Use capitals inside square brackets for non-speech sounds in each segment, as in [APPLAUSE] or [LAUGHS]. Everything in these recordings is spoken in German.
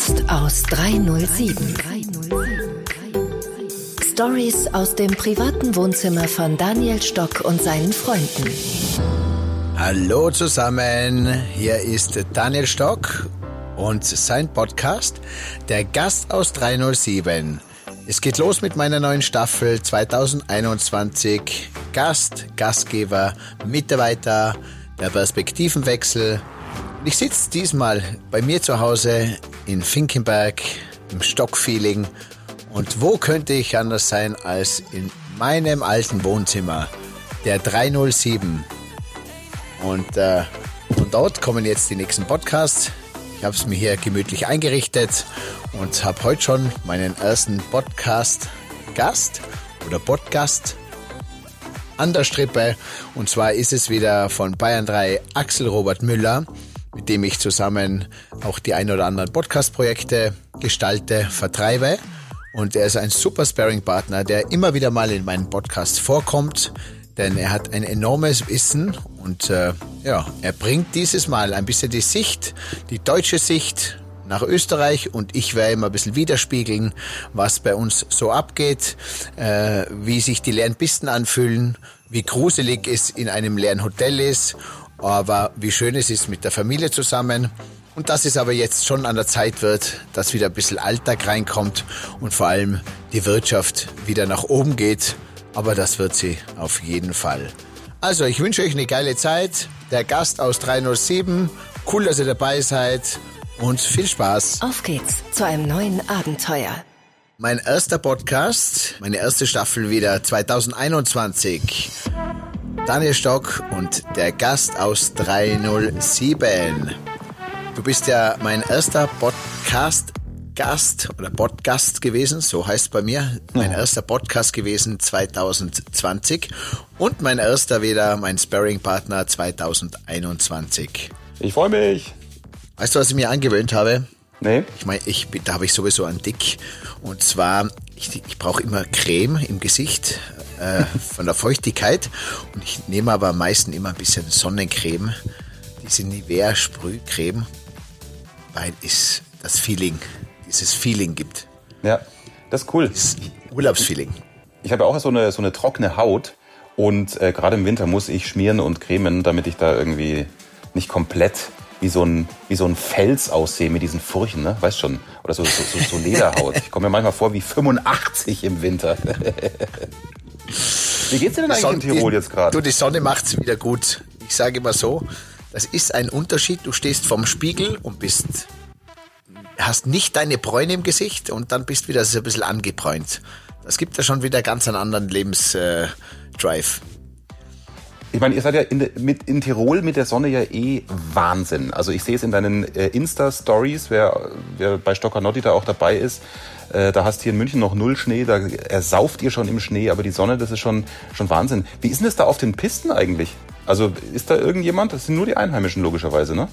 Gast aus 307. Stories aus dem privaten Wohnzimmer von Daniel Stock und seinen Freunden. Hallo zusammen, hier ist Daniel Stock und sein Podcast, der Gast aus 307. Es geht los mit meiner neuen Staffel 2021. Gast, Gastgeber, Mitarbeiter, der Perspektivenwechsel. Ich sitze diesmal bei mir zu Hause in Finkenberg im Stockfeeling. Und wo könnte ich anders sein als in meinem alten Wohnzimmer, der 307. Und äh, von dort kommen jetzt die nächsten Podcasts. Ich habe es mir hier gemütlich eingerichtet und habe heute schon meinen ersten Podcast-Gast oder Podcast an der Strippe. Und zwar ist es wieder von Bayern 3 Axel Robert Müller, mit dem ich zusammen auch die ein oder anderen Podcast-Projekte gestalte, vertreibe. Und er ist ein super Sparring-Partner, der immer wieder mal in meinen Podcast vorkommt, denn er hat ein enormes Wissen und äh, ja, er bringt dieses Mal ein bisschen die Sicht, die deutsche Sicht nach Österreich und ich werde immer ein bisschen widerspiegeln, was bei uns so abgeht, äh, wie sich die leeren Pisten anfühlen, wie gruselig es in einem leeren Hotel ist, aber wie schön es ist mit der Familie zusammen. Und dass es aber jetzt schon an der Zeit wird, dass wieder ein bisschen Alltag reinkommt und vor allem die Wirtschaft wieder nach oben geht. Aber das wird sie auf jeden Fall. Also, ich wünsche euch eine geile Zeit. Der Gast aus 307. Cool, dass ihr dabei seid und viel Spaß. Auf geht's zu einem neuen Abenteuer. Mein erster Podcast, meine erste Staffel wieder 2021. Daniel Stock und der Gast aus 307. Du bist ja mein erster Podcast Gast oder Podcast gewesen, so heißt es bei mir. Mein erster Podcast gewesen 2020 und mein erster wieder mein Sparring-Partner 2021. Ich freue mich. Weißt du, was ich mir angewöhnt habe? Nee. Ich meine, ich, bin- da habe ich sowieso einen Dick. Und zwar, ich, ich brauche immer Creme im Gesicht äh, von der Feuchtigkeit. Und ich nehme aber am meisten immer ein bisschen Sonnencreme. Diese Nivea Sprühcreme, weil es das Feeling, dieses Feeling gibt. Ja, das ist cool. Das Urlaubsfeeling. Ich habe ja auch so eine, so eine trockene Haut und äh, gerade im Winter muss ich schmieren und cremen, damit ich da irgendwie nicht komplett wie so ein, wie so ein Fels aussehe mit diesen Furchen, ne? Weißt schon? Oder so, so, so, so [LAUGHS] Lederhaut. Ich komme mir manchmal vor wie 85 im Winter. [LAUGHS] wie geht's dir denn eigentlich in Tirol jetzt Du, gerade? die Sonne macht's wieder gut. Ich sage immer so, das ist ein Unterschied. Du stehst vorm Spiegel und bist, hast nicht deine Bräune im Gesicht und dann bist wieder so ein bisschen angebräunt. Das gibt ja schon wieder ganz einen anderen Lebensdrive. Äh. Ich meine, ihr seid ja in, de, mit, in Tirol mit der Sonne ja eh Wahnsinn. Also ich sehe es in deinen äh, Insta-Stories, wer, wer bei Stoccanotti da auch dabei ist. Äh, da hast hier in München noch null Schnee, da ersauft ihr schon im Schnee, aber die Sonne, das ist schon, schon Wahnsinn. Wie ist denn das da auf den Pisten eigentlich? Also ist da irgendjemand? Das sind nur die Einheimischen logischerweise, ne?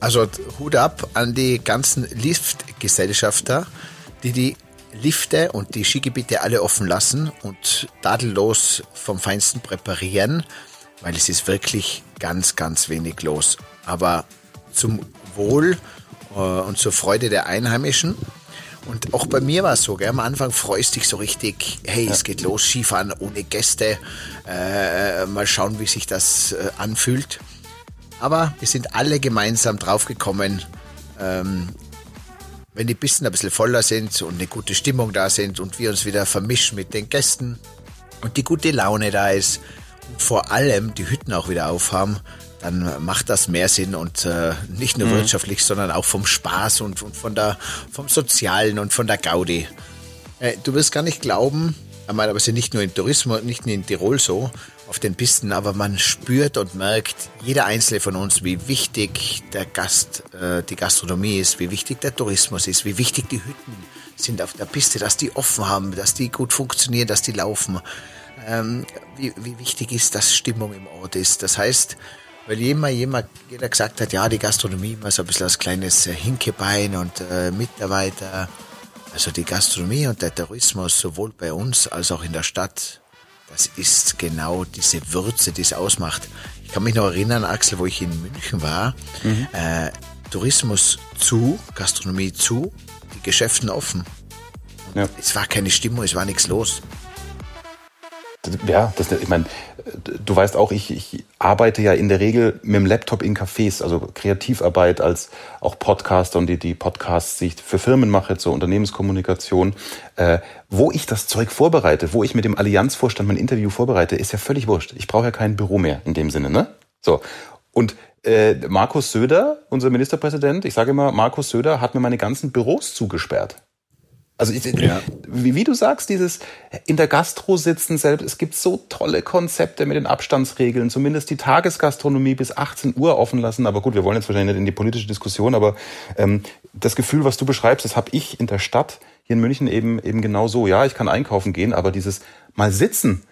Also Hut ab an die ganzen Liftgesellschafter, die die Lifte und die Skigebiete alle offen lassen und tadellos vom Feinsten präparieren, weil es ist wirklich ganz, ganz wenig los. Aber zum Wohl äh, und zur Freude der Einheimischen. Und auch bei mir war es so, gell? am Anfang freust dich so richtig, hey, es geht los, Skifahren ohne Gäste, äh, mal schauen, wie sich das äh, anfühlt. Aber wir sind alle gemeinsam draufgekommen, ähm, wenn die Pisten ein bisschen voller sind und eine gute Stimmung da sind und wir uns wieder vermischen mit den Gästen und die gute Laune da ist und vor allem die Hütten auch wieder aufhaben, dann macht das mehr Sinn und äh, nicht nur wirtschaftlich, sondern auch vom Spaß und, und von der, vom Sozialen und von der Gaudi. Äh, du wirst gar nicht glauben, meine, aber es ist ja nicht nur in Tourismus, nicht nur in Tirol so, auf den Pisten, aber man spürt und merkt, jeder einzelne von uns, wie wichtig der Gast, äh, die Gastronomie ist, wie wichtig der Tourismus ist, wie wichtig die Hütten sind auf der Piste, dass die offen haben, dass die gut funktionieren, dass die laufen. Ähm, wie, wie wichtig ist, dass Stimmung im Ort ist. Das heißt, weil jemand, jemand, jeder gesagt hat, ja, die Gastronomie immer so ein bisschen als kleines äh, Hinkebein und äh, Mitarbeiter. Also die Gastronomie und der Tourismus, sowohl bei uns als auch in der Stadt, das ist genau diese Würze, die es ausmacht. Ich kann mich noch erinnern, Axel, wo ich in München war. Äh, Tourismus zu, Gastronomie zu, die Geschäften offen. Ja. Es war keine Stimmung, es war nichts los. Ja, das, ich meine, du weißt auch, ich, ich arbeite ja in der Regel mit dem Laptop in Cafés, also Kreativarbeit als auch Podcaster und die, die Podcasts, die ich für Firmen mache, zur Unternehmenskommunikation. Äh, wo ich das Zeug vorbereite, wo ich mit dem Allianzvorstand mein Interview vorbereite, ist ja völlig wurscht. Ich brauche ja kein Büro mehr in dem Sinne, ne? So. Und äh, Markus Söder, unser Ministerpräsident, ich sage immer, Markus Söder hat mir meine ganzen Büros zugesperrt. Also ich, ja. wie, wie, du sagst, dieses in der Gastro sitzen selbst, es gibt so tolle Konzepte mit den Abstandsregeln, zumindest die Tagesgastronomie bis 18 Uhr offen lassen. Aber gut, wir wollen jetzt wahrscheinlich nicht in die politische Diskussion, aber ähm, das Gefühl, was du beschreibst, das habe ich in der Stadt hier in München eben eben genau so. Ja, ich kann einkaufen gehen, aber dieses mal sitzen,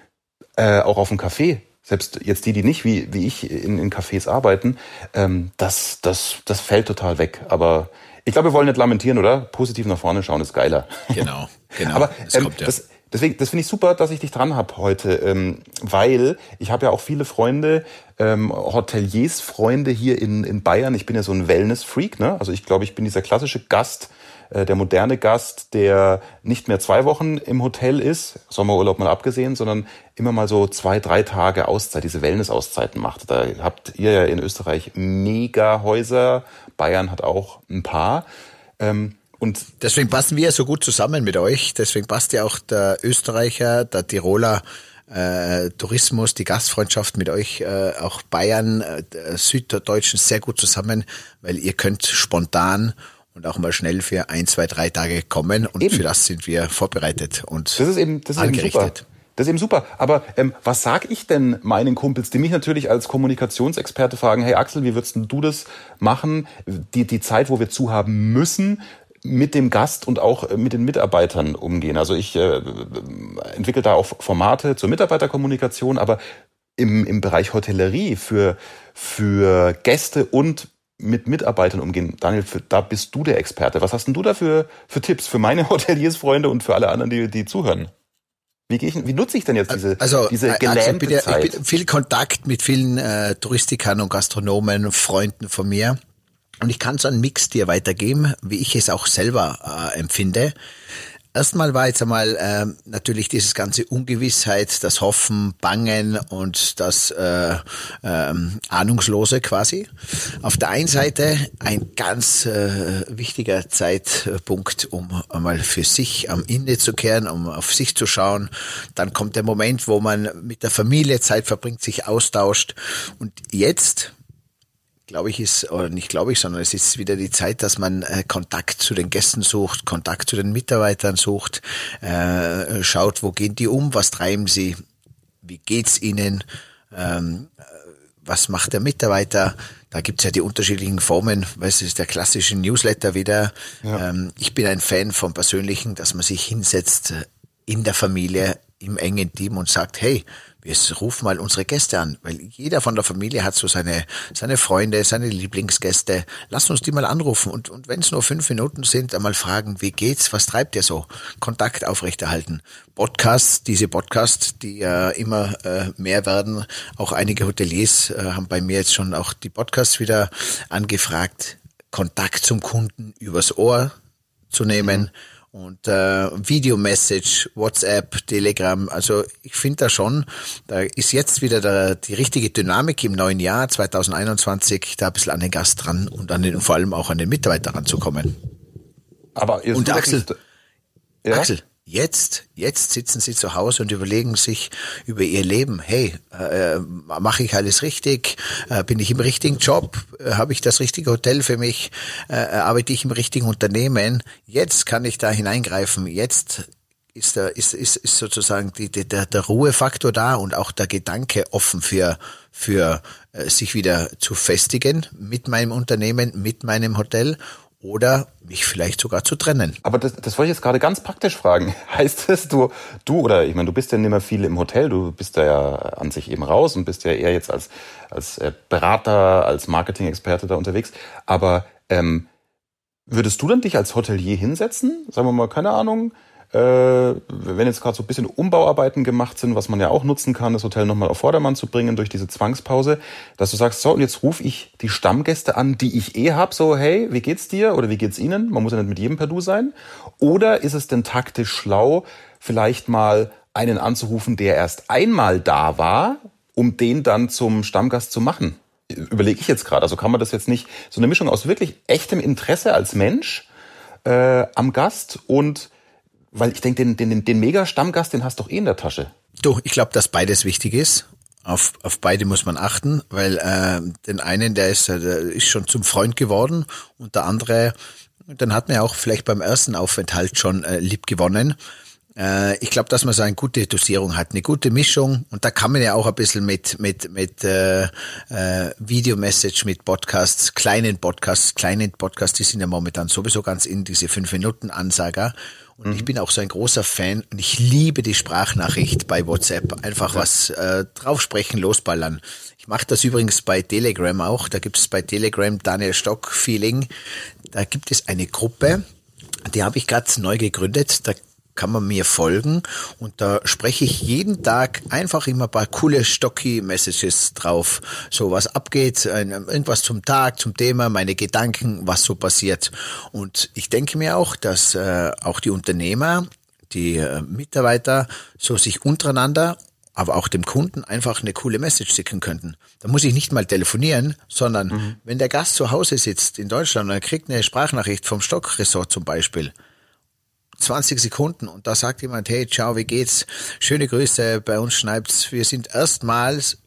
äh, auch auf dem Café, selbst jetzt die, die nicht wie, wie ich in, in Cafés arbeiten, ähm, das, das, das fällt total weg. Aber ich glaube, wir wollen nicht lamentieren, oder? Positiv nach vorne schauen ist geiler. Genau, genau. [LAUGHS] Aber das, ähm, ja. das, deswegen, das finde ich super, dass ich dich dran habe heute, ähm, weil ich habe ja auch viele Freunde, ähm, Hoteliers, Freunde hier in, in Bayern. Ich bin ja so ein Wellness-Freak, ne? Also ich glaube, ich bin dieser klassische Gast, äh, der moderne Gast, der nicht mehr zwei Wochen im Hotel ist, Sommerurlaub mal abgesehen, sondern immer mal so zwei, drei Tage Auszeit, diese Wellness-Auszeiten macht. Da habt ihr ja in Österreich mega Häuser. Bayern hat auch ein paar. Ähm, und deswegen passen wir so gut zusammen mit euch. Deswegen passt ja auch der Österreicher, der Tiroler äh, Tourismus, die Gastfreundschaft mit euch, äh, auch Bayern, Süddeutschen sehr gut zusammen, weil ihr könnt spontan und auch mal schnell für ein, zwei, drei Tage kommen und eben. für das sind wir vorbereitet und das ist eben, das ist angerichtet. Eben super. Das ist eben super. Aber ähm, was sag ich denn meinen Kumpels, die mich natürlich als Kommunikationsexperte fragen, hey Axel, wie würdest du das machen? Die, die Zeit, wo wir zu haben müssen, mit dem Gast und auch äh, mit den Mitarbeitern umgehen. Also ich äh, entwickle da auch Formate zur Mitarbeiterkommunikation, aber im, im Bereich Hotellerie für, für Gäste und mit Mitarbeitern umgehen. Daniel, für, da bist du der Experte. Was hast denn du da für, für Tipps für meine [LAUGHS] Hoteliersfreunde und für alle anderen, die, die zuhören? Wie, gehe ich, wie nutze ich denn jetzt diese, also, diese äh, gelähmte also bitte, Zeit? Ich bin viel Kontakt mit vielen äh, Touristikern und Gastronomen, Freunden von mir. Und ich kann so einen Mix dir weitergeben, wie ich es auch selber äh, empfinde. Erstmal war jetzt einmal äh, natürlich dieses ganze Ungewissheit, das Hoffen, Bangen und das äh, äh, Ahnungslose quasi. Auf der einen Seite ein ganz äh, wichtiger Zeitpunkt, um einmal für sich am Ende zu kehren, um auf sich zu schauen. Dann kommt der Moment, wo man mit der Familie Zeit verbringt, sich austauscht. Und jetzt glaube ich, ist, oder nicht glaube ich, sondern es ist wieder die Zeit, dass man äh, Kontakt zu den Gästen sucht, Kontakt zu den Mitarbeitern sucht, äh, schaut, wo gehen die um, was treiben sie, wie geht's ihnen, ähm, was macht der Mitarbeiter? Da gibt's ja die unterschiedlichen Formen, weil es ist der klassische Newsletter wieder. Ja. Ähm, ich bin ein Fan vom Persönlichen, dass man sich hinsetzt äh, in der Familie, im engen Team und sagt, hey, wir rufen mal unsere Gäste an, weil jeder von der Familie hat so seine, seine Freunde, seine Lieblingsgäste. Lass uns die mal anrufen und, und wenn es nur fünf Minuten sind, einmal fragen, wie geht's, was treibt ihr so? Kontakt aufrechterhalten. Podcasts, diese Podcasts, die ja äh, immer äh, mehr werden. Auch einige Hoteliers äh, haben bei mir jetzt schon auch die Podcasts wieder angefragt. Kontakt zum Kunden übers Ohr zu nehmen. Mhm und äh, Videomessage, WhatsApp, Telegram. Also ich finde da schon, da ist jetzt wieder der, die richtige Dynamik im neuen Jahr 2021, da ein bisschen an den Gast dran und an den, vor allem auch an den Mitarbeiter ranzukommen. Aber und Axel, ja? Axel, Jetzt, jetzt sitzen sie zu Hause und überlegen sich über ihr Leben. Hey, äh, mache ich alles richtig? Äh, bin ich im richtigen Job? Äh, Habe ich das richtige Hotel für mich? Äh, arbeite ich im richtigen Unternehmen? Jetzt kann ich da hineingreifen. Jetzt ist, der, ist, ist, ist sozusagen die, die, der, der Ruhefaktor da und auch der Gedanke offen für, für äh, sich wieder zu festigen mit meinem Unternehmen, mit meinem Hotel oder mich vielleicht sogar zu trennen. Aber das, das wollte ich jetzt gerade ganz praktisch fragen. [LAUGHS] Heißt es, du, du oder ich meine, du bist ja nicht mehr viel im Hotel, du bist da ja an sich eben raus und bist ja eher jetzt als, als äh, Berater, als Marketing-Experte da unterwegs. Aber ähm, würdest du dann dich als Hotelier hinsetzen? Sagen wir mal, keine Ahnung, wenn jetzt gerade so ein bisschen Umbauarbeiten gemacht sind, was man ja auch nutzen kann, das Hotel nochmal auf Vordermann zu bringen durch diese Zwangspause, dass du sagst, so, und jetzt rufe ich die Stammgäste an, die ich eh hab, so, hey, wie geht's dir oder wie geht's Ihnen? Man muss ja nicht mit jedem per Du sein. Oder ist es denn taktisch schlau, vielleicht mal einen anzurufen, der erst einmal da war, um den dann zum Stammgast zu machen? Überlege ich jetzt gerade. Also kann man das jetzt nicht, so eine Mischung aus wirklich echtem Interesse als Mensch äh, am Gast und weil ich denke, den, den, den Mega-Stammgast, den hast du doch eh in der Tasche. Du, ich glaube, dass beides wichtig ist. Auf, auf beide muss man achten, weil äh, den einen, der ist, der ist schon zum Freund geworden und der andere, dann hat man ja auch vielleicht beim ersten Aufenthalt schon äh, lieb gewonnen. Äh, ich glaube, dass man so eine gute Dosierung hat, eine gute Mischung und da kann man ja auch ein bisschen mit mit mit äh, äh, Videomessage, mit Podcasts, kleinen Podcasts, kleinen Podcasts, die sind ja momentan sowieso ganz in diese fünf Minuten Ansager und mhm. ich bin auch so ein großer Fan und ich liebe die Sprachnachricht bei WhatsApp. Einfach ja. was äh, draufsprechen, losballern. Ich mache das übrigens bei Telegram auch. Da gibt es bei Telegram Daniel Stock Feeling. Da gibt es eine Gruppe, die habe ich gerade neu gegründet. Da kann man mir folgen und da spreche ich jeden Tag einfach immer ein paar coole stocky Messages drauf, so was abgeht, irgendwas zum Tag, zum Thema, meine Gedanken, was so passiert. Und ich denke mir auch, dass äh, auch die Unternehmer, die äh, Mitarbeiter so sich untereinander aber auch dem Kunden einfach eine coole Message schicken könnten. Da muss ich nicht mal telefonieren, sondern mhm. wenn der Gast zu Hause sitzt in Deutschland und er kriegt eine Sprachnachricht vom Stock Resort zum Beispiel, 20 Sekunden und da sagt jemand, hey, ciao, wie geht's? Schöne Grüße, bei uns schneit's. Wir sind erstmals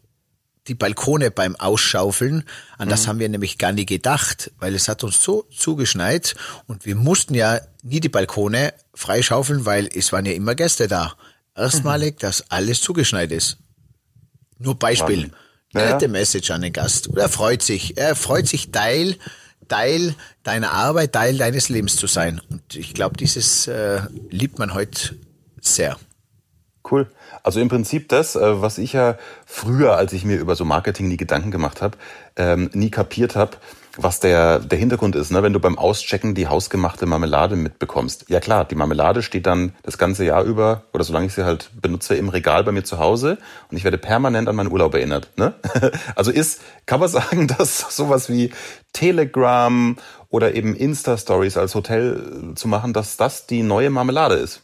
die Balkone beim Ausschaufeln. An das mhm. haben wir nämlich gar nie gedacht, weil es hat uns so zugeschneit und wir mussten ja nie die Balkone freischaufeln, weil es waren ja immer Gäste da. Erstmalig, mhm. dass alles zugeschneit ist. Nur Beispiel. Ja. Nette Message an den Gast. er freut sich. Er freut sich Teil Teil deiner Arbeit, Teil deines Lebens zu sein. Und ich glaube, dieses äh, liebt man heute sehr. Cool. Also im Prinzip das, äh, was ich ja früher, als ich mir über so Marketing nie Gedanken gemacht habe, ähm, nie kapiert habe, was der, der Hintergrund ist, ne? wenn du beim Auschecken die hausgemachte Marmelade mitbekommst. Ja klar, die Marmelade steht dann das ganze Jahr über, oder solange ich sie halt benutze, im Regal bei mir zu Hause und ich werde permanent an meinen Urlaub erinnert. Ne? [LAUGHS] Also ist, kann man [LAUGHS] sagen, dass sowas wie Telegram oder eben Insta-Stories als Hotel zu machen, dass das die neue Marmelade ist?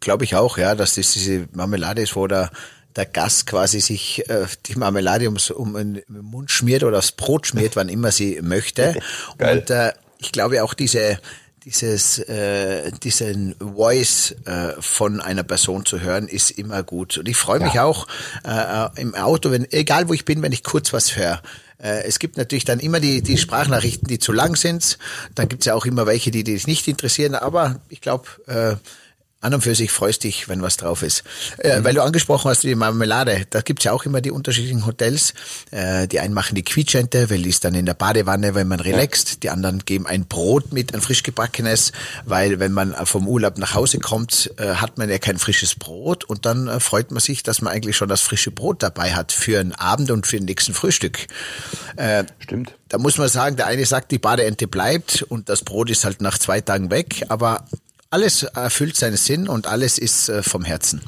Glaube ich auch, ja, dass das diese Marmelade ist, wo der der Gast quasi sich äh, die Marmelade ums, um den Mund schmiert oder aufs Brot schmiert, wann immer sie möchte. [LAUGHS] Und äh, ich glaube auch diese dieses äh, diesen Voice äh, von einer Person zu hören ist immer gut und ich freue mich ja. auch äh, im Auto wenn egal wo ich bin wenn ich kurz was höre äh, es gibt natürlich dann immer die, die Sprachnachrichten, die zu lang sind. Dann gibt es ja auch immer welche, die dich nicht interessieren. Aber ich glaube, äh, an und für sich freust dich, wenn was drauf ist. Äh, mhm. Weil du angesprochen hast, die Marmelade, da gibt's ja auch immer die unterschiedlichen Hotels. Äh, die einen machen die Quietschente, weil die ist dann in der Badewanne, wenn man relaxt. Die anderen geben ein Brot mit, ein frisch gebackenes, weil wenn man vom Urlaub nach Hause kommt, äh, hat man ja kein frisches Brot und dann freut man sich, dass man eigentlich schon das frische Brot dabei hat für einen Abend und für den nächsten Frühstück. Stimmt. Da muss man sagen, der eine sagt, die Badeente bleibt und das Brot ist halt nach zwei Tagen weg, aber alles erfüllt seinen Sinn und alles ist äh, vom Herzen.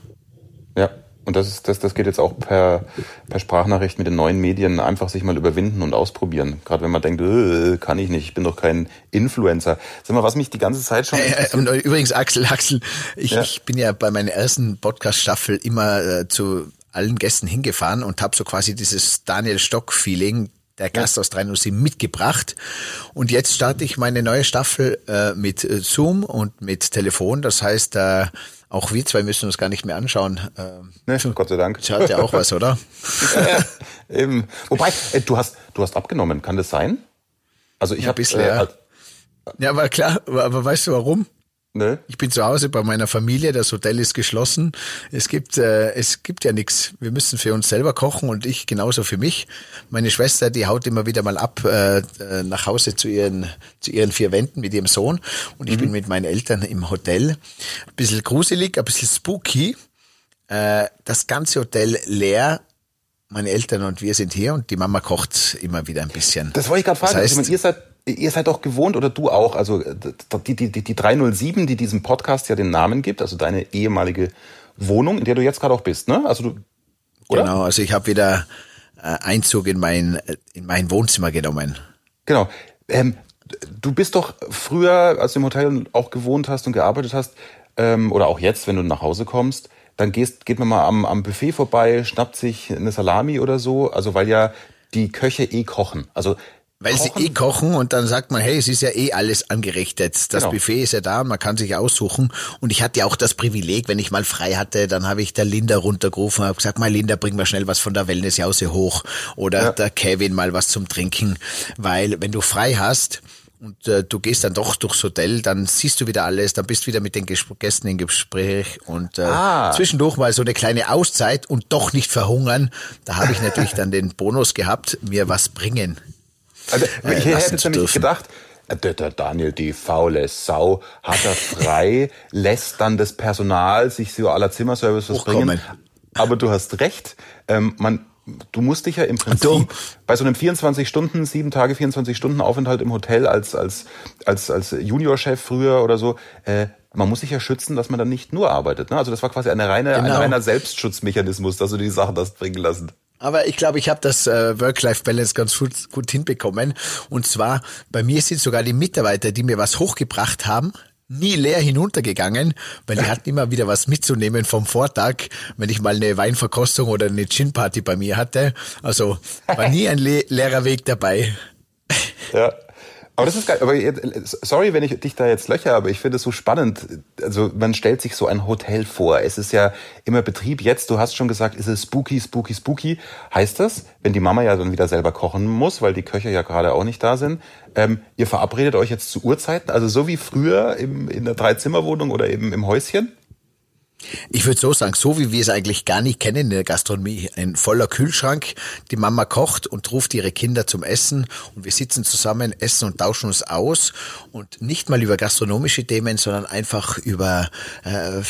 Ja, und das, ist, das, das geht jetzt auch per, per Sprachnachricht mit den neuen Medien einfach sich mal überwinden und ausprobieren. Gerade wenn man denkt, äh, kann ich nicht, ich bin doch kein Influencer. Sag mal, was mich die ganze Zeit schon. Äh, äh, übrigens, Axel, Axel, ich, ja. ich bin ja bei meiner ersten Podcast-Staffel immer äh, zu allen Gästen hingefahren und habe so quasi dieses Daniel Stock-Feeling der Gast aus 307 mitgebracht. Und jetzt starte ich meine neue Staffel äh, mit äh, Zoom und mit Telefon. Das heißt, äh, auch wir zwei müssen uns gar nicht mehr anschauen. Äh, ne, Gott sei Dank. Schaut ja auch was, oder? ja, [LAUGHS] eben. Wobei, äh, du hast, du hast abgenommen, kann das sein? Also ich ja, habe bisher. Äh, ja, aber klar, aber weißt du warum? Ne? Ich bin zu Hause bei meiner Familie, das Hotel ist geschlossen. Es gibt, äh, es gibt ja nichts. Wir müssen für uns selber kochen und ich genauso für mich. Meine Schwester, die haut immer wieder mal ab äh, äh nach Hause zu ihren, zu ihren vier Wänden mit ihrem Sohn. Und ich mhm. bin mit meinen Eltern im Hotel. Ein bisschen gruselig, ein bisschen spooky. Äh, das ganze Hotel leer. Meine Eltern und wir sind hier und die Mama kocht immer wieder ein bisschen. Das wollte ich gerade fragen. Das heißt, also, ihr seid ihr seid doch gewohnt oder du auch, also die, die, die, die 307, die diesem Podcast ja den Namen gibt, also deine ehemalige Wohnung, in der du jetzt gerade auch bist, ne? Also du, oder? Genau, also ich habe wieder äh, Einzug in mein, in mein Wohnzimmer genommen. Genau. Ähm, du bist doch früher, als du im Hotel auch gewohnt hast und gearbeitet hast, ähm, oder auch jetzt, wenn du nach Hause kommst, dann gehst, geht man mal am, am Buffet vorbei, schnappt sich eine Salami oder so, also weil ja die Köche eh kochen. Also weil kochen. sie eh kochen und dann sagt man, hey, es ist ja eh alles angerichtet. Das genau. Buffet ist ja da, man kann sich aussuchen. Und ich hatte ja auch das Privileg, wenn ich mal frei hatte, dann habe ich der Linda runtergerufen, habe gesagt, mal Linda, bring mal schnell was von der Wellnessjause hoch. Oder ja. der Kevin mal was zum Trinken. Weil wenn du frei hast, und äh, du gehst dann doch durchs Hotel, dann siehst du wieder alles, dann bist du wieder mit den Gästen im Gespräch und äh, ah. zwischendurch mal so eine kleine Auszeit und doch nicht verhungern. Da habe ich natürlich dann den Bonus gehabt, mir was bringen also, äh, ich hätte nämlich gedacht, äh, der, der Daniel, die faule Sau, hat er frei, [LAUGHS] lässt dann das Personal sich so aller Zimmerservice was bringen. Aber du hast recht, ähm, man, du musst dich ja im Prinzip bei so einem 24 Stunden, sieben Tage, 24 Stunden Aufenthalt im Hotel als, als, als, als Juniorchef früher oder so, äh, man muss sich ja schützen, dass man dann nicht nur arbeitet. Ne? Also das war quasi eine reine, genau. ein reiner Selbstschutzmechanismus, dass du die Sachen hast bringen lassen. Aber ich glaube, ich habe das äh, Work-Life-Balance ganz gut, gut hinbekommen. Und zwar, bei mir sind sogar die Mitarbeiter, die mir was hochgebracht haben, nie leer hinuntergegangen, weil die [LAUGHS] hatten immer wieder was mitzunehmen vom Vortag, wenn ich mal eine Weinverkostung oder eine Gin-Party bei mir hatte. Also war nie ein le leerer Weg dabei. Ja, aber das ist geil. Aber sorry, wenn ich dich da jetzt löcher, aber ich finde es so spannend. Also man stellt sich so ein Hotel vor. Es ist ja immer Betrieb. Jetzt, du hast schon gesagt, ist es spooky, spooky, spooky. Heißt das, wenn die Mama ja dann wieder selber kochen muss, weil die Köche ja gerade auch nicht da sind, ähm, ihr verabredet euch jetzt zu Uhrzeiten, also so wie früher im, in der Dreizimmerwohnung oder eben im Häuschen? Ich würde so sagen, so wie wir es eigentlich gar nicht kennen in der Gastronomie. Ein voller Kühlschrank, die Mama kocht und ruft ihre Kinder zum Essen und wir sitzen zusammen, essen und tauschen uns aus und nicht mal über gastronomische Themen, sondern einfach über äh,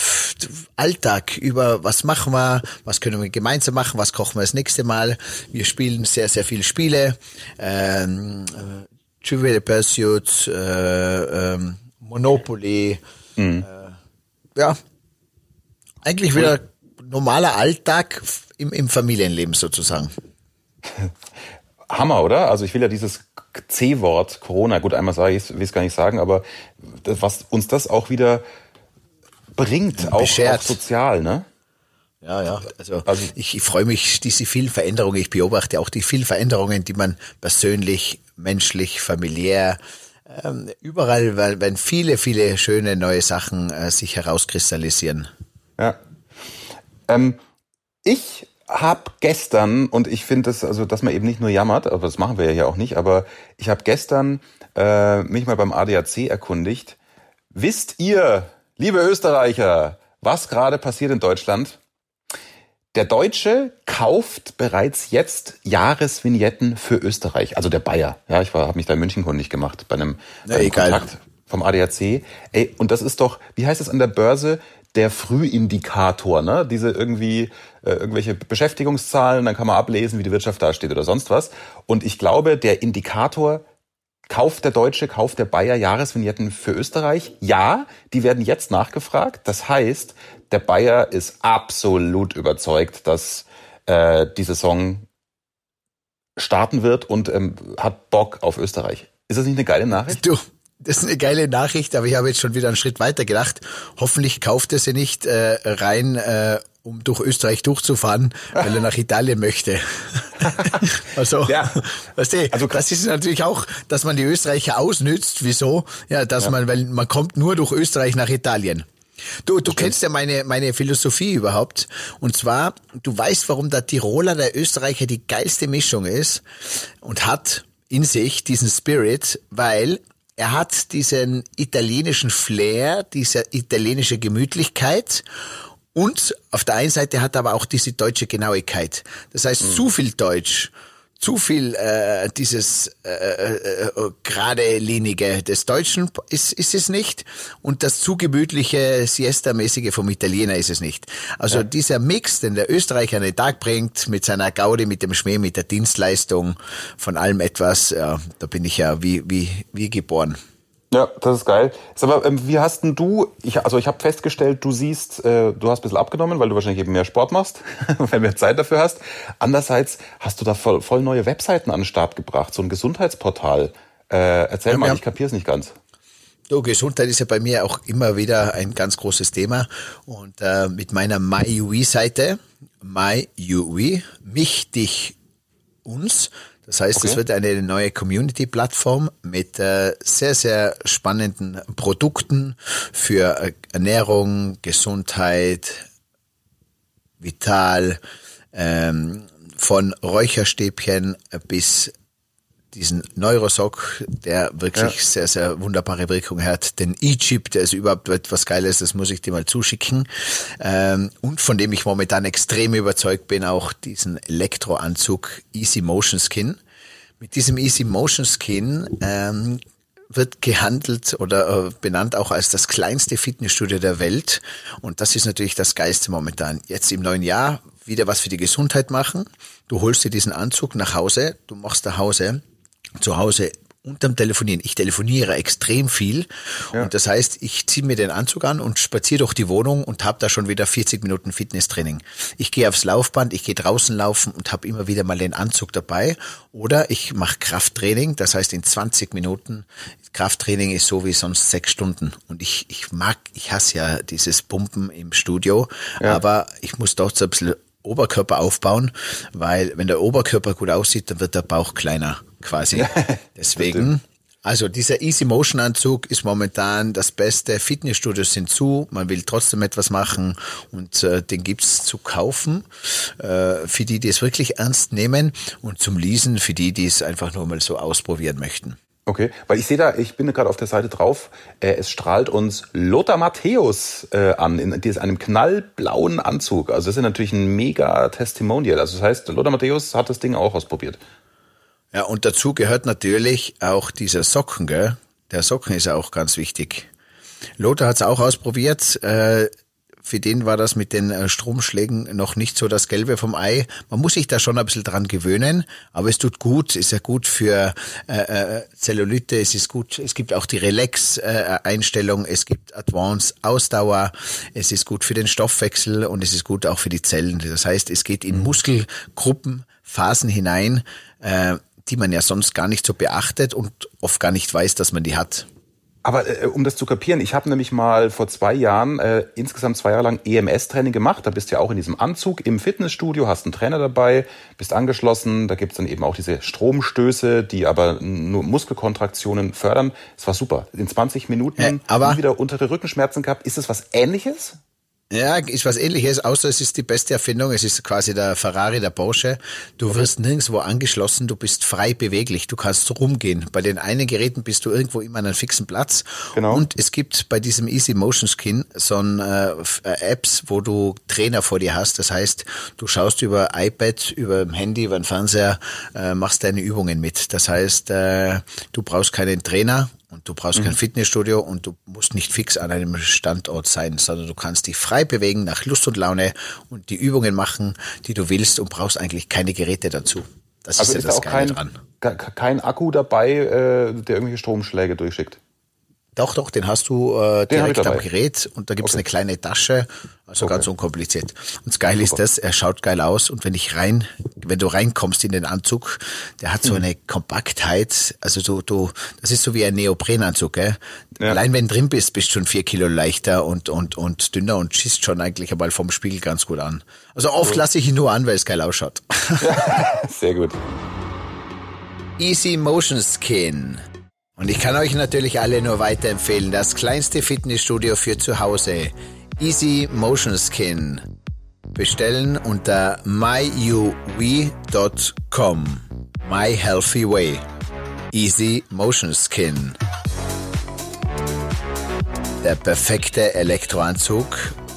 Alltag, über was machen wir, was können wir gemeinsam machen, was kochen wir das nächste Mal. Wir spielen sehr, sehr viele Spiele. Ähm, äh, Trivial Pursuit, äh, äh, Monopoly, mhm. äh, ja, eigentlich wieder normaler Alltag im, im Familienleben sozusagen. [LAUGHS] Hammer, oder? Also ich will ja dieses C-Wort Corona, gut, einmal sage ich, will es gar nicht sagen, aber das, was uns das auch wieder bringt, auch, auch sozial, ne? Ja, ja. Also, also ich, ich freue mich, diese vielen Veränderungen, ich beobachte auch die vielen Veränderungen, die man persönlich, menschlich, familiär, ähm, überall, weil wenn viele, viele schöne neue Sachen äh, sich herauskristallisieren. Ja. Ähm, ich habe gestern, und ich finde das, also dass man eben nicht nur jammert, aber das machen wir ja hier auch nicht, aber ich habe gestern äh, mich mal beim ADAC erkundigt. Wisst ihr, liebe Österreicher, was gerade passiert in Deutschland? Der Deutsche kauft bereits jetzt Jahresvignetten für Österreich, also der Bayer. Ja, ich habe mich da in München kundig gemacht bei einem, ja, bei einem Kontakt vom ADAC. Ey, und das ist doch, wie heißt es an der Börse? Der Frühindikator, ne? Diese irgendwie äh, irgendwelche Beschäftigungszahlen, dann kann man ablesen, wie die Wirtschaft dasteht oder sonst was. Und ich glaube, der Indikator kauft der Deutsche, kauft der Bayer Jahresvignetten für Österreich? Ja, die werden jetzt nachgefragt. Das heißt, der Bayer ist absolut überzeugt, dass äh, die Saison starten wird und ähm, hat Bock auf Österreich. Ist das nicht eine geile Nachricht? Du, das ist eine geile Nachricht, aber ich habe jetzt schon wieder einen Schritt weiter gedacht. Hoffentlich kauft er sie nicht äh, rein, äh, um durch Österreich durchzufahren, weil er nach Italien möchte. [LAUGHS] also, ja. weißt du, also, das ist natürlich auch, dass man die Österreicher ausnützt. Wieso? Ja, dass ja. man, weil man kommt nur durch Österreich nach Italien. Du, du kennst ja meine, meine Philosophie überhaupt. Und zwar, du weißt, warum der Tiroler, der Österreicher die geilste Mischung ist und hat in sich diesen Spirit, weil er hat diesen italienischen Flair, diese italienische Gemütlichkeit und auf der einen Seite hat er aber auch diese deutsche Genauigkeit. Das heißt, mhm. zu viel Deutsch, zu viel äh, dieses äh, äh, äh, geradelinige des Deutschen ist, ist es nicht und das zu gemütliche Siesta-mäßige vom Italiener ist es nicht. Also ja. dieser Mix, den der Österreicher an den Tag bringt, mit seiner Gaudi, mit dem Schmäh, mit der Dienstleistung, von allem etwas, ja, da bin ich ja wie, wie, wie geboren. Ja, das ist geil. Sag mal, ähm, wie hast denn du, ich, also ich habe festgestellt, du siehst, äh, du hast ein bisschen abgenommen, weil du wahrscheinlich eben mehr Sport machst, [LAUGHS] wenn du mehr Zeit dafür hast. Andererseits hast du da voll, voll neue Webseiten an den Start gebracht, so ein Gesundheitsportal. Äh, erzähl ja, mal, ich kapier's nicht ganz. Du, Gesundheit ist ja bei mir auch immer wieder ein ganz großes Thema. Und äh, mit meiner MyUI-Seite, MyUI, mich, dich, uns, das heißt, okay. es wird eine neue Community-Plattform mit äh, sehr, sehr spannenden Produkten für äh, Ernährung, Gesundheit, Vital, ähm, von Räucherstäbchen bis diesen Neurosock, der wirklich ja. sehr, sehr wunderbare Wirkung hat. Den E-Chip, der ist überhaupt etwas Geiles, das muss ich dir mal zuschicken. Ähm, und von dem ich momentan extrem überzeugt bin, auch diesen Elektroanzug Easy Motion Skin. Mit diesem Easy Motion Skin ähm, wird gehandelt oder äh, benannt auch als das kleinste Fitnessstudio der Welt. Und das ist natürlich das Geiste momentan. Jetzt im neuen Jahr wieder was für die Gesundheit machen. Du holst dir diesen Anzug nach Hause, du machst zu Hause zu Hause unterm Telefonieren. Ich telefoniere extrem viel ja. und das heißt, ich ziehe mir den Anzug an und spaziere durch die Wohnung und habe da schon wieder 40 Minuten Fitnesstraining. Ich gehe aufs Laufband, ich gehe draußen laufen und habe immer wieder mal den Anzug dabei oder ich mache Krafttraining, das heißt in 20 Minuten. Krafttraining ist so wie sonst sechs Stunden und ich, ich mag, ich hasse ja dieses Pumpen im Studio, ja. aber ich muss doch so ein bisschen Oberkörper aufbauen, weil wenn der Oberkörper gut aussieht, dann wird der Bauch kleiner quasi. [LAUGHS] Deswegen, also dieser Easy Motion Anzug ist momentan das Beste. Fitnessstudios sind zu, man will trotzdem etwas machen und äh, den gibt's zu kaufen äh, für die, die es wirklich ernst nehmen und zum Leasen für die, die es einfach nur mal so ausprobieren möchten. Okay, weil ich sehe da, ich bin gerade auf der Seite drauf, äh, es strahlt uns Lothar Matthäus äh, an, in, in einem knallblauen Anzug. Also das ist natürlich ein mega Testimonial. Also das heißt, Lothar Matthäus hat das Ding auch ausprobiert. Ja, und dazu gehört natürlich auch dieser Socken, gell? Der Socken ist auch ganz wichtig. Lothar hat es auch ausprobiert. Äh, für den war das mit den äh, Stromschlägen noch nicht so das Gelbe vom Ei. Man muss sich da schon ein bisschen dran gewöhnen, aber es tut gut, ist ja gut für äh, äh, Zellulite, es ist gut, es gibt auch die Relax-Einstellung, äh, es gibt Advance Ausdauer, es ist gut für den Stoffwechsel und es ist gut auch für die Zellen. Das heißt, es geht in Muskelgruppen, Phasen hinein, äh, die man ja sonst gar nicht so beachtet und oft gar nicht weiß, dass man die hat. Aber äh, um das zu kapieren, ich habe nämlich mal vor zwei Jahren äh, insgesamt zwei Jahre lang EMS-Training gemacht. Da bist du ja auch in diesem Anzug im Fitnessstudio, hast einen Trainer dabei, bist angeschlossen. Da gibt's dann eben auch diese Stromstöße, die aber nur Muskelkontraktionen fördern. Es war super. In 20 Minuten ja, aber wieder untere Rückenschmerzen gehabt. Ist es was Ähnliches? Ja, ist was ähnliches, außer es ist die beste Erfindung. Es ist quasi der Ferrari der Porsche. Du wirst nirgendwo angeschlossen, du bist frei beweglich, du kannst rumgehen. Bei den einen Geräten bist du irgendwo immer an einem fixen Platz. Genau. Und es gibt bei diesem Easy Motion Skin so ein, äh, Apps, wo du Trainer vor dir hast. Das heißt, du schaust über iPad, über Handy, über den Fernseher, äh, machst deine Übungen mit. Das heißt, äh, du brauchst keinen Trainer und du brauchst mhm. kein Fitnessstudio und du musst nicht fix an einem Standort sein, sondern du kannst dich frei bewegen nach Lust und Laune und die Übungen machen, die du willst und brauchst eigentlich keine Geräte dazu. Das also ist, ja das da auch Geile kein, dran. kein Akku dabei, äh, der irgendwelche Stromschläge durchschickt. Doch, doch, den hast du äh, direkt am Gerät und da gibt's okay. eine kleine Tasche, also okay. ganz unkompliziert. Und das Geile ist das, er schaut geil aus und wenn ich rein, wenn du reinkommst in den Anzug, der hat so mhm. eine Kompaktheit, also du, du, das ist so wie ein Neoprenanzug, gell? Ja. Allein wenn du drin bist, bist du schon vier Kilo leichter und, und, und dünner und schießt schon eigentlich einmal vom Spiegel ganz gut an. Also oft cool. lasse ich ihn nur an, weil es geil ausschaut. Ja, [LAUGHS] sehr gut. Easy Motion Skin. Und ich kann euch natürlich alle nur weiterempfehlen. Das kleinste Fitnessstudio für zu Hause. Easy Motion Skin. Bestellen unter myuv.com. My Healthy Way. Easy Motion Skin. Der perfekte Elektroanzug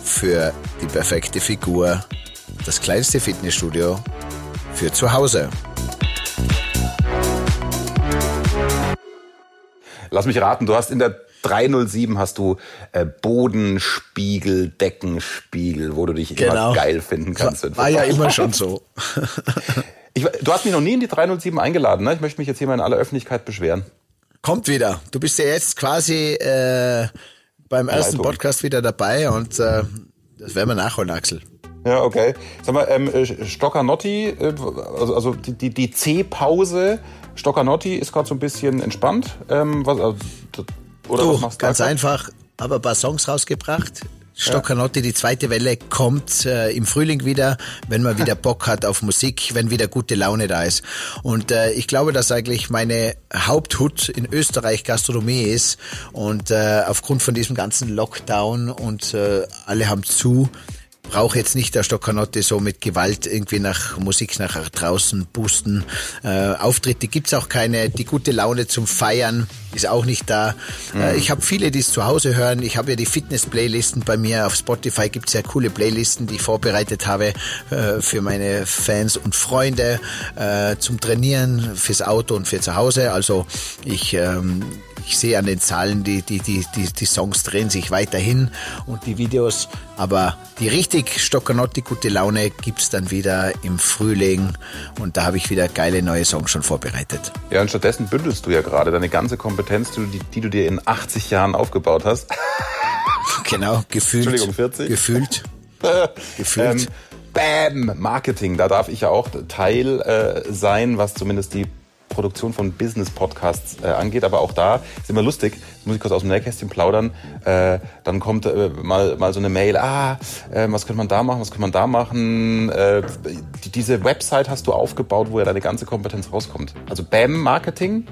für die perfekte Figur. Das kleinste Fitnessstudio für zu Hause. Lass mich raten, du hast in der 307 hast du äh, Bodenspiegel, Deckenspiegel, wo du dich genau. immer geil finden kannst. War, war ja immer schon so. [LAUGHS] ich, du hast mich noch nie in die 307 eingeladen, ne? Ich möchte mich jetzt hier mal in aller Öffentlichkeit beschweren. Kommt wieder. Du bist ja jetzt quasi äh, beim ersten Leitung. Podcast wieder dabei und äh, das werden wir nachholen, Axel. Ja, okay. Sag mal, ähm, äh, Stoccanotti, äh, also, also die, die, die C-Pause, Stoccanotti ist gerade so ein bisschen entspannt. Ähm, was, also, oder du, was machst du ganz einfach, habe ein paar Songs rausgebracht. Stoccanotti, die zweite Welle kommt äh, im Frühling wieder, wenn man wieder [LAUGHS] Bock hat auf Musik, wenn wieder gute Laune da ist. Und äh, ich glaube, dass eigentlich meine Haupthut in Österreich Gastronomie ist. Und äh, aufgrund von diesem ganzen Lockdown und äh, alle haben zu, brauche jetzt nicht der Stockanotte so mit Gewalt irgendwie nach Musik nach draußen boosten. Äh, Auftritte gibt's auch keine. Die gute Laune zum Feiern ist auch nicht da. Mhm. Äh, ich habe viele, die es zu Hause hören. Ich habe ja die Fitness-Playlisten bei mir. Auf Spotify gibt's ja coole Playlisten, die ich vorbereitet habe äh, für meine Fans und Freunde äh, zum Trainieren, fürs Auto und für zu Hause. Also ich ähm, ich sehe an den Zahlen, die, die, die, die, die Songs drehen sich weiterhin und die Videos. Aber die richtig Stockanotti gute Laune gibt's dann wieder im Frühling. Und da habe ich wieder geile neue Songs schon vorbereitet. Ja, und stattdessen bündelst du ja gerade deine ganze Kompetenz, die, die du dir in 80 Jahren aufgebaut hast. [LAUGHS] Genau, gefühlt. Entschuldigung, 40? Gefühlt. [LAUGHS] gefühlt. Ähm, Bam! Marketing, da darf ich ja auch Teil äh, sein, was zumindest die Produktion von Business-Podcasts äh, angeht. Aber auch da ist immer lustig, muss ich kurz aus dem Nähkästchen plaudern. Äh, dann kommt äh, mal, mal so eine Mail, ah, äh, was könnte man da machen, was könnte man da machen. Äh, die, diese Website hast du aufgebaut, wo ja deine ganze Kompetenz rauskommt. Also BAM Marketing,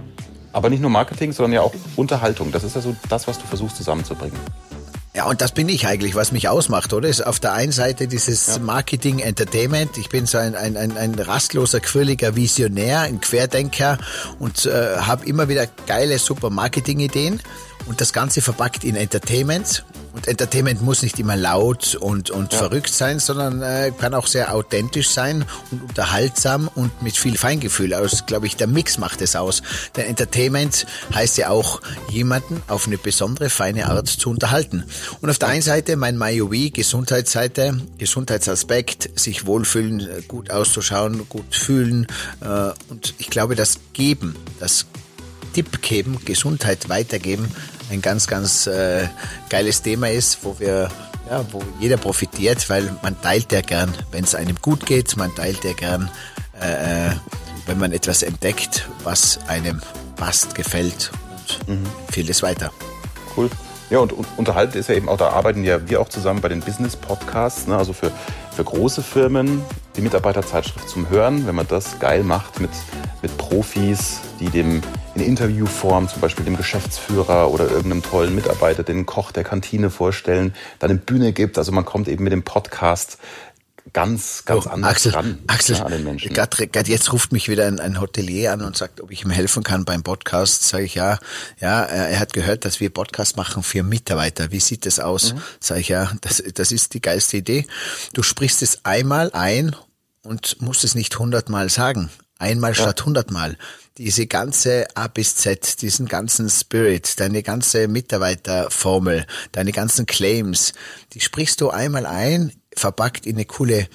aber nicht nur Marketing, sondern ja auch Unterhaltung. Das ist ja so das, was du versuchst zusammenzubringen. Ja, und das bin ich eigentlich, was mich ausmacht, oder? Ist auf der einen Seite dieses ja. Marketing, Entertainment. Ich bin so ein, ein, ein, ein rastloser, quirliger Visionär, ein Querdenker und äh, habe immer wieder geile, super Marketing-Ideen und das Ganze verpackt in Entertainment und Entertainment muss nicht immer laut und, und ja. verrückt sein, sondern äh, kann auch sehr authentisch sein und unterhaltsam und mit viel Feingefühl aus. Glaube ich, der Mix macht es aus. Denn Entertainment heißt ja auch, jemanden auf eine besondere, feine Art zu unterhalten. Und auf der einen Seite mein MyOV, Gesundheitsseite, Gesundheitsaspekt, sich wohlfühlen, gut auszuschauen, gut fühlen. Äh, und ich glaube, das Geben, das Tipp geben, Gesundheit weitergeben, ein ganz, ganz äh, geiles Thema ist, wo wir ja, wo jeder profitiert, weil man teilt ja gern, wenn es einem gut geht, man teilt ja gern, äh, wenn man etwas entdeckt, was einem passt, gefällt und mhm. vieles weiter. Cool. Ja, und, und Unterhalten ist ja eben auch, da arbeiten ja wir auch zusammen bei den Business-Podcasts, ne? also für, für große Firmen, die Mitarbeiterzeitschrift zum Hören, wenn man das geil macht mit, mit Profis, die dem in Interviewform zum Beispiel dem Geschäftsführer oder irgendeinem tollen Mitarbeiter den Koch der Kantine vorstellen, dann eine Bühne gibt. Also man kommt eben mit dem Podcast ganz, ganz oh, anders Axel, ran Axel, ja, an den Menschen. Gerade jetzt ruft mich wieder ein, ein, Hotelier an und sagt, ob ich ihm helfen kann beim Podcast. Sage ich ja, ja, er hat gehört, dass wir Podcast machen für Mitarbeiter. Wie sieht das aus? Mhm. Sage ich ja, das, das ist die geilste Idee. Du sprichst es einmal ein und musst es nicht hundertmal sagen. Einmal ja. statt hundertmal diese ganze A bis Z, diesen ganzen Spirit, deine ganze Mitarbeiterformel, deine ganzen Claims, die sprichst du einmal ein, verpackt in eine coole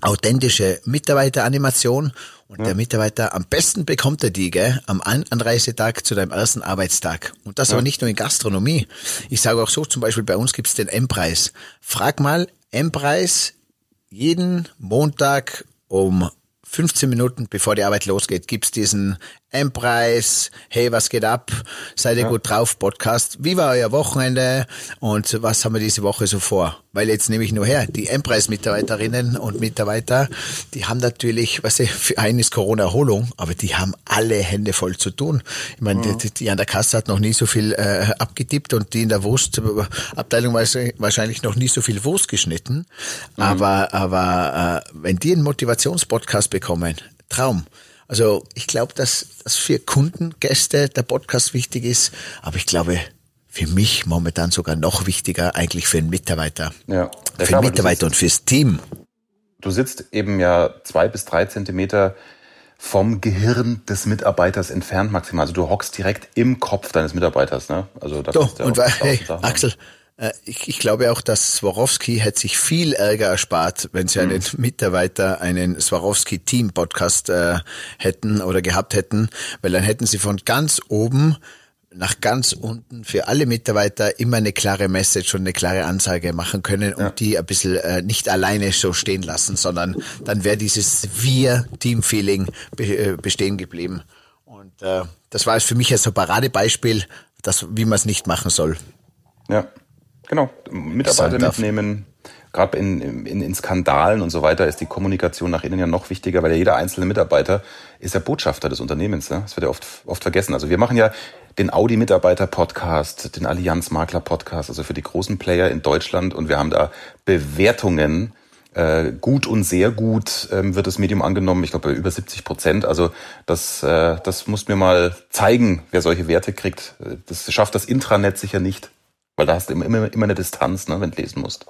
authentische Mitarbeiteranimation und ja. der Mitarbeiter, am besten bekommt er die, gell, am Anreisetag zu deinem ersten Arbeitstag. Und das ja. aber nicht nur in Gastronomie. Ich sage auch so, zum Beispiel bei uns gibt's den M-Preis. Frag mal, M-Preis jeden Montag um 15 Minuten bevor die Arbeit losgeht, gibt's diesen M-Preis, hey, was geht ab? Seid ihr ja. gut drauf, Podcast? Wie war euer Wochenende? Und was haben wir diese Woche so vor? Weil jetzt nehme ich nur her, die M-Preis-Mitarbeiterinnen und Mitarbeiter, die haben natürlich, was ich, für einen ist Corona-Erholung, aber die haben alle Hände voll zu tun. Ich meine, ja. die, die, an der Kasse hat noch nie so viel äh, abgetippt und die in der Wurstabteilung wahrscheinlich noch nie so viel Wurst geschnitten. Mhm. Aber, aber äh, wenn die einen Motivationspodcast bekommen, Traum. Also ich glaube, dass, dass für Kundengäste der Podcast wichtig ist, aber ich glaube, für mich momentan sogar noch wichtiger eigentlich für einen Mitarbeiter. Ja. für den Mitarbeiter und fürs Team. Du sitzt eben ja zwei bis drei Zentimeter vom Gehirn des Mitarbeiters entfernt maximal. Also du hockst direkt im Kopf deines Mitarbeiters. Ne? Also das Doch, und war, hey, Axel, ich, ich glaube auch, dass Swarovski hätte sich viel Ärger erspart, wenn sie einen mhm. Mitarbeiter einen Swarovski Team Podcast äh, hätten oder gehabt hätten, weil dann hätten sie von ganz oben nach ganz unten für alle Mitarbeiter immer eine klare Message und eine klare Ansage machen können und ja. die ein bisschen äh, nicht alleine so stehen lassen, sondern dann wäre dieses Wir-Team-Feeling be äh, bestehen geblieben. Und äh, das war für mich ja so Paradebeispiel, dass, wie man es nicht machen soll. Ja, genau. Mitarbeiter mitnehmen. Gerade in, in, in Skandalen und so weiter ist die Kommunikation nach innen ja noch wichtiger, weil ja jeder einzelne Mitarbeiter ist der Botschafter des Unternehmens. Ne? Das wird ja oft, oft vergessen. Also wir machen ja den Audi-Mitarbeiter-Podcast, den Allianz-Makler-Podcast, also für die großen Player in Deutschland. Und wir haben da Bewertungen, äh, gut und sehr gut ähm, wird das Medium angenommen. Ich glaube bei über 70 Prozent. Also das, äh, das muss mir mal zeigen, wer solche Werte kriegt. Das schafft das Intranet sicher nicht, weil da hast du immer, immer, immer eine Distanz, ne, wenn du lesen musst.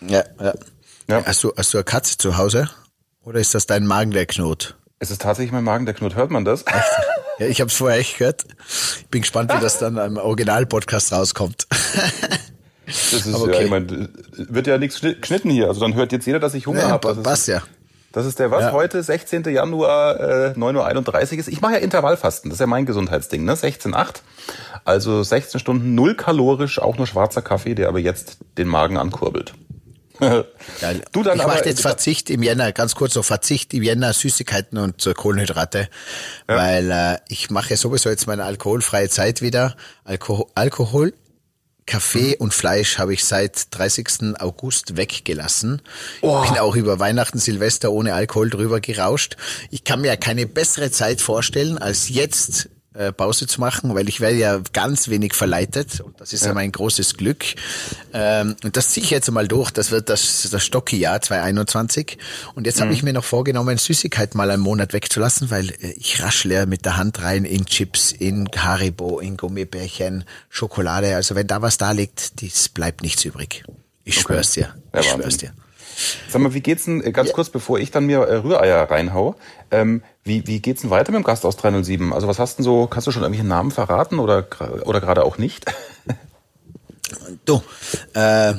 Ja, ja. ja. Hast, du, hast du eine Katze zu Hause? Oder ist das dein Magen, der knurrt? Es ist tatsächlich mein Magen, der knurrt. Hört man das? Ja, ich habe es vorher echt gehört. Ich bin gespannt, wie das dann im Original-Podcast rauskommt. Das ist okay. ja, ich meine, wird ja nichts geschnitten hier. Also dann hört jetzt jeder, dass ich Hunger ja, habe. Was ja. Das ist der was ja. heute, 16. Januar, äh, 9.31 Uhr ist. Ich mache ja Intervallfasten, das ist ja mein Gesundheitsding, ne? 16,8. Also 16 Stunden, null kalorisch, auch nur schwarzer Kaffee, der aber jetzt den Magen ankurbelt. [LAUGHS] du dann ich mache jetzt Verzicht im Jänner, ganz kurz so Verzicht im Jänner, Süßigkeiten und Kohlenhydrate, ja. weil äh, ich mache sowieso jetzt meine alkoholfreie Zeit wieder. Alkohol, Alkohol Kaffee und Fleisch habe ich seit 30. August weggelassen. Oh. Ich bin auch über Weihnachten, Silvester ohne Alkohol drüber gerauscht. Ich kann mir ja keine bessere Zeit vorstellen, als jetzt äh, Pause zu machen, weil ich werde ja ganz wenig verleitet und das ist ja, ja mein großes Glück. Ähm, und das ziehe ich jetzt mal durch. Das wird das, das Stocki-Jahr 2021. Und jetzt mhm. habe ich mir noch vorgenommen, Süßigkeit mal einen Monat wegzulassen, weil äh, ich raschle mit der Hand rein in Chips, in Haribo, in Gummibärchen, Schokolade. Also wenn da was da liegt, das bleibt nichts übrig. Ich okay. schwör's dir. Ich ja, schwör's dir. Sag mal, wie geht's denn, äh, ganz ja. kurz, bevor ich dann mir äh, Rühreier reinhau, ähm, wie, wie geht's denn weiter mit dem Gast aus 307? Also was hast du denn so, kannst du schon irgendwelche Namen verraten oder, oder gerade auch nicht? [LAUGHS] Du, äh,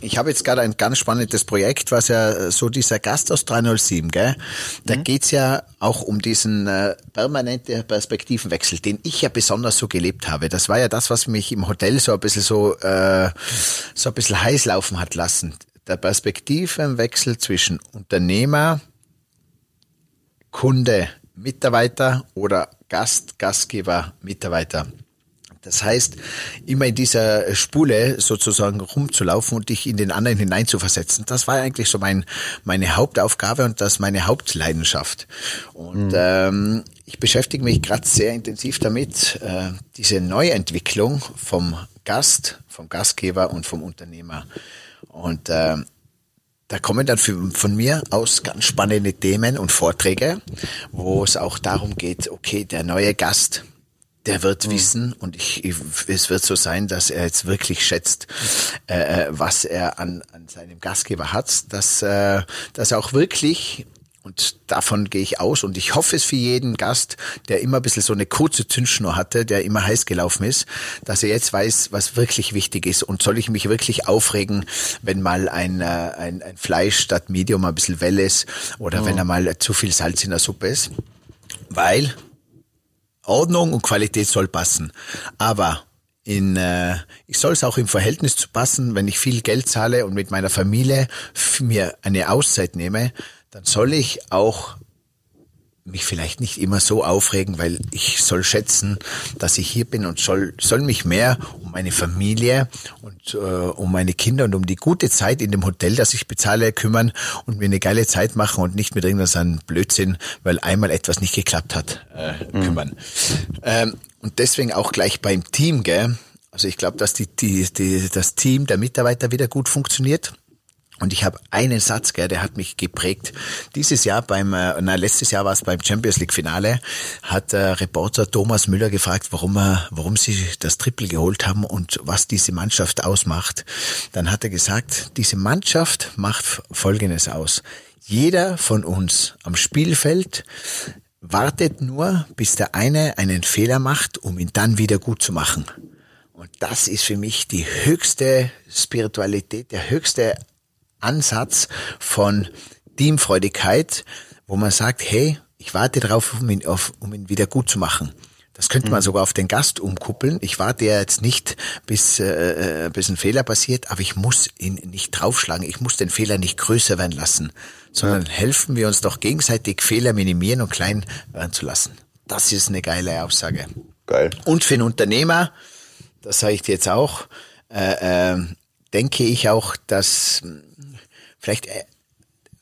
ich habe jetzt gerade ein ganz spannendes Projekt, was ja so dieser Gast aus 307, gell? Da mhm. geht's ja auch um diesen äh, permanente Perspektivenwechsel, den ich ja besonders so gelebt habe. Das war ja das, was mich im Hotel so ein bisschen so, äh, so ein bisschen heiß laufen hat lassen der Perspektivenwechsel zwischen Unternehmer, Kunde, Mitarbeiter oder Gast, Gastgeber, Mitarbeiter. Das heißt, immer in dieser Spule sozusagen rumzulaufen und dich in den anderen hineinzuversetzen. Das war eigentlich so mein, meine Hauptaufgabe und das meine Hauptleidenschaft. Und mhm. ähm, ich beschäftige mich gerade sehr intensiv damit, äh, diese Neuentwicklung vom Gast, vom Gastgeber und vom Unternehmer und äh, da kommen dann für, von mir aus ganz spannende Themen und Vorträge, wo es auch darum geht, okay, der neue Gast, der wird mhm. wissen und ich, ich, es wird so sein, dass er jetzt wirklich schätzt, äh, äh was er an, an seinem Gastgeber hat, dass, äh, dass er auch wirklich und davon gehe ich aus und ich hoffe es für jeden Gast, der immer ein bisschen so eine kurze Zündschnur hatte, der immer heiß gelaufen ist, dass er jetzt weiß, was wirklich wichtig ist und soll ich mich wirklich aufregen, wenn mal ein, äh, ein, ein Fleisch statt Medium ein bisschen well ist oder oh. wenn er mal zu viel Salz in der Suppe ist. Weil Ordnung und Qualität soll passen. Aber in, äh, ich soll es auch im Verhältnis zu passen, wenn ich viel Geld zahle und mit meiner Familie mir eine Auszeit nehme, dann soll ich auch mich vielleicht nicht immer so aufregen, weil ich soll schätzen, dass ich hier bin und soll, soll mich mehr um meine Familie und äh, um meine Kinder und um die gute Zeit in dem Hotel, das ich bezahle, kümmern und mir eine geile Zeit machen und nicht mit irgendeinem Blödsinn, weil einmal etwas nicht geklappt hat, äh, mhm. kümmern. Mhm. Ähm, und deswegen auch gleich beim Team, gell? Also ich glaube, dass die, die, die, das Team der Mitarbeiter wieder gut funktioniert und ich habe einen Satz, gell, der hat mich geprägt. Dieses Jahr beim, äh, na letztes Jahr war es beim Champions League Finale, hat äh, Reporter Thomas Müller gefragt, warum er, warum sie das Triple geholt haben und was diese Mannschaft ausmacht. Dann hat er gesagt, diese Mannschaft macht Folgendes aus. Jeder von uns am Spielfeld wartet nur, bis der eine einen Fehler macht, um ihn dann wieder gut zu machen. Und das ist für mich die höchste Spiritualität, der höchste Ansatz von Teamfreudigkeit, wo man sagt, hey, ich warte darauf, um ihn, auf, um ihn wieder gut zu machen. Das könnte man mhm. sogar auf den Gast umkuppeln. Ich warte ja jetzt nicht, bis, äh, äh, bis ein Fehler passiert, aber ich muss ihn nicht draufschlagen. Ich muss den Fehler nicht größer werden lassen, sondern ja. helfen wir uns doch gegenseitig, Fehler minimieren und klein werden zu lassen. Das ist eine geile Aussage. Geil. Und für einen Unternehmer, das sage ich dir jetzt auch, äh, äh, denke ich auch, dass vielleicht äh,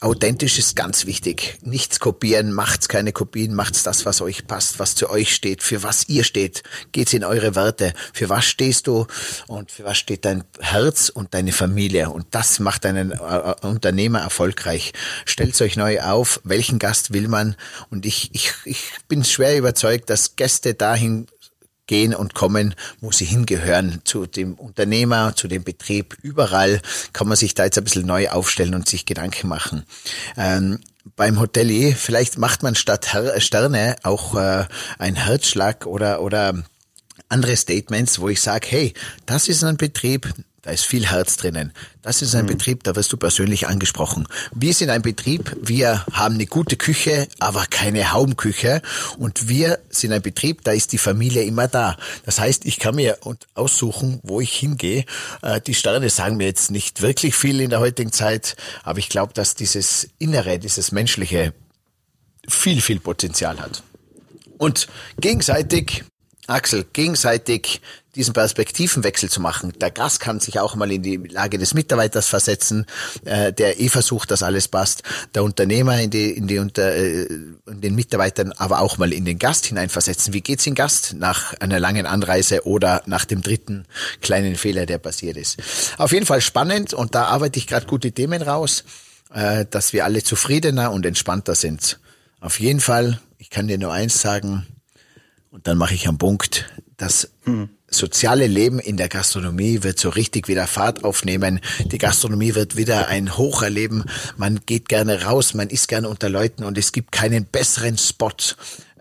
Authentisch ist ganz wichtig. Nichts kopieren, macht's keine Kopien, macht's das, was euch passt, was zu euch steht, für was ihr steht. Geht's in eure Werte. Für was stehst du und für was steht dein Herz und deine Familie. Und das macht einen äh, äh, Unternehmer erfolgreich. Stellt euch neu auf, welchen Gast will man. Und ich, ich, ich bin schwer überzeugt, dass Gäste dahin gehen und kommen, wo sie hingehören, zu dem Unternehmer, zu dem Betrieb. Überall kann man sich da jetzt ein bisschen neu aufstellen und sich Gedanken machen. Ähm, beim Hotelier, vielleicht macht man statt Her Sterne auch äh, ein Herzschlag oder, oder andere Statements, wo ich sage, hey, das ist ein Betrieb, da ist viel Herz drinnen. Das ist ein mhm. Betrieb, da wirst du persönlich angesprochen. Wir sind ein Betrieb, wir haben eine gute Küche, aber keine Haumküche. Und wir sind ein Betrieb, da ist die Familie immer da. Das heißt, ich kann mir aussuchen, wo ich hingehe. Äh, die Sterne sagen mir jetzt nicht wirklich viel in der heutigen Zeit, aber ich glaube, dass dieses Innere, dieses Menschliche viel, viel Potenzial hat. Und gegenseitig Axel, gegenseitig diesen Perspektivenwechsel zu machen. Der Gast kann sich auch mal in die Lage des Mitarbeiters versetzen, äh, der eh versucht, dass alles passt. Der Unternehmer in die, in die unter, äh, in den Mitarbeitern, aber auch mal in den Gast hineinversetzen. Wie geht's den Gast nach einer langen Anreise oder nach dem dritten kleinen Fehler, der passiert ist? Auf jeden Fall spannend und da arbeite ich gerade gute Themen raus, äh, dass wir alle zufriedener und entspannter sind. Auf jeden Fall, ich kann dir nur eins sagen, und dann mache ich einen Punkt, das hm. Soziale Leben in der Gastronomie wird so richtig wieder Fahrt aufnehmen. Die Gastronomie wird wieder ein Hoch erleben. Man geht gerne raus, man ist gerne unter Leuten und es gibt keinen besseren Spot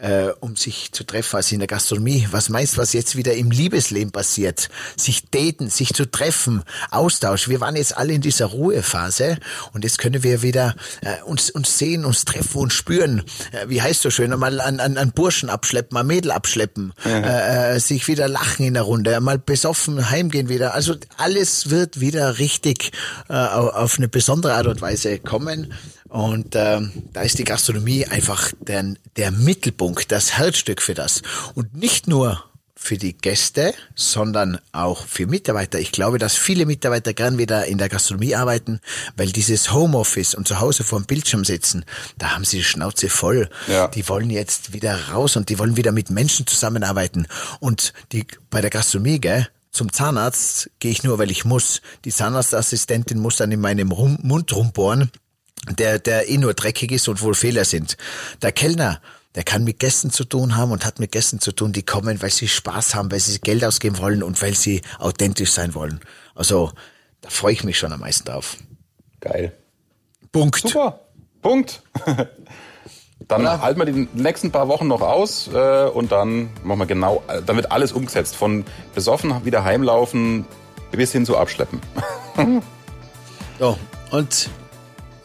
äh, um sich zu treffen als in der Gastronomie. Was meinst du, was jetzt wieder im Liebesleben passiert? Sich daten, sich zu treffen, Austausch. Wir waren jetzt alle in dieser Ruhephase und jetzt können wir wieder äh, uns, uns sehen, uns treffen und spüren. Äh, wie heißt so schön? Mal an, an, an Burschen abschleppen, mal Mädel abschleppen, äh, äh, sich wieder lachen in der Runde, mal besoffen heimgehen wieder. Also alles wird wieder richtig äh, auf eine besondere Art und Weise kommen. Und ähm, da ist die Gastronomie einfach der, der Mittelpunkt, das Herzstück für das. Und nicht nur für die Gäste, sondern auch für Mitarbeiter. Ich glaube, dass viele Mitarbeiter gern wieder in der Gastronomie arbeiten, weil dieses Homeoffice und zu Hause vor dem Bildschirm sitzen, da haben sie die Schnauze voll. Ja. Die wollen jetzt wieder raus und die wollen wieder mit Menschen zusammenarbeiten. Und die bei der Gastronomie, gell, zum Zahnarzt gehe ich nur, weil ich muss. Die Zahnarztassistentin muss dann in meinem Mund rumbohren der, der eh nur dreckig ist und wohl Fehler sind. Der Kellner, der kann mit Gästen zu tun haben und hat mit Gästen zu tun, die kommen, weil sie Spaß haben, weil sie Geld ausgeben wollen und weil sie authentisch sein wollen. Also, da freue ich mich schon am meisten drauf. Geil. Punkt. Super. Punkt. [LAUGHS] Dann ja. halten wir die nächsten paar Wochen noch aus äh, und dann machen wir genau, dann wird alles umgesetzt. Von besoffen wieder heimlaufen bis hin zu abschleppen. [LAUGHS] so, und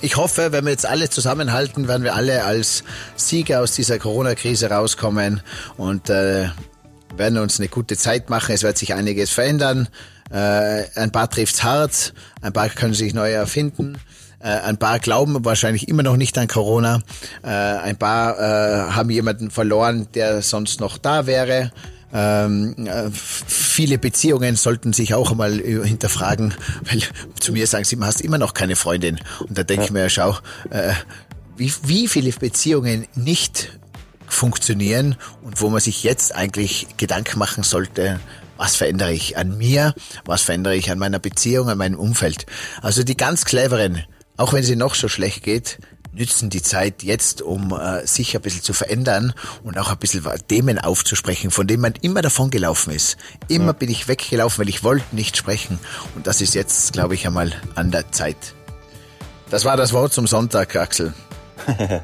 ich hoffe, wenn wir jetzt alle zusammenhalten, werden wir alle als Sieger aus dieser Corona-Krise rauskommen und äh, werden uns eine gute Zeit machen. Es wird sich einiges verändern. Äh, ein paar trifft's hart, ein paar können sich neu erfinden. Äh, ein paar glauben wahrscheinlich immer noch nicht an Corona. Äh, ein paar äh, haben jemanden verloren, der sonst noch da wäre. Ähm, äh, viele Beziehungen sollten sich auch einmal hinterfragen, weil zu mir sagen sie, du hast immer noch keine Freundin. Und da denke ja. ich mir, schau, äh, wie, wie viele Beziehungen nicht funktionieren und wo man sich jetzt eigentlich Gedanken machen sollte, was verändere ich an mir, was verändere ich an meiner Beziehung, an meinem Umfeld. Also die ganz cleveren, auch wenn sie noch so schlecht geht, nützen die Zeit jetzt, um äh, sich ein bisschen zu verändern und auch ein bisschen Themen aufzusprechen, von denen man immer davon gelaufen ist. Immer ja. bin ich weggelaufen, weil ich wollte nicht sprechen. Und das ist jetzt, glaube ich, einmal an der Zeit. Das war das Wort zum Sonntag, Axel. [LAUGHS]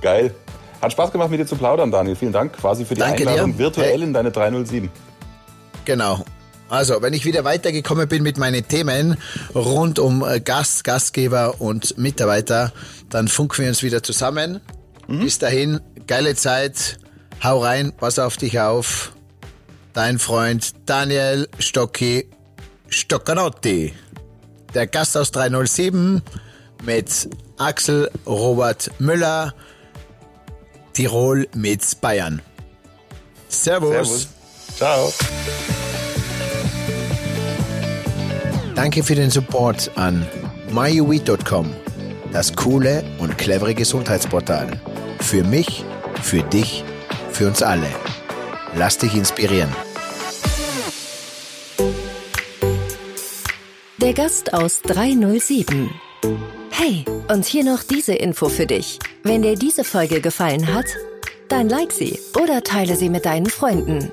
Geil. Hat Spaß gemacht, mit dir zu plaudern, Daniel. Vielen Dank quasi für die Danke Einladung dir. virtuell Hey. in deine 307. Genau. Also, wenn ich wieder weitergekommen bin mit meinen Themen rund um äh, Gast, Gastgeber und Mitarbeiter, dann funken wir uns wieder zusammen. Bis dahin, geile Zeit. Hau rein, pass auf dich auf. Dein Freund Daniel Stocki Stoccanotti. Der Gast aus 307 mit Axel Robert Müller. Tirol mit Bayern. Servus. Servus. Ciao. Danke für den Support an myuweed.com, das coole und clevere Gesundheitsportal. Für mich, für dich, für uns alle. Lass dich inspirieren. Der Gast aus 307. Hey, und hier noch diese Info für dich. Wenn dir diese Folge gefallen hat, dann like sie oder teile sie mit deinen Freunden.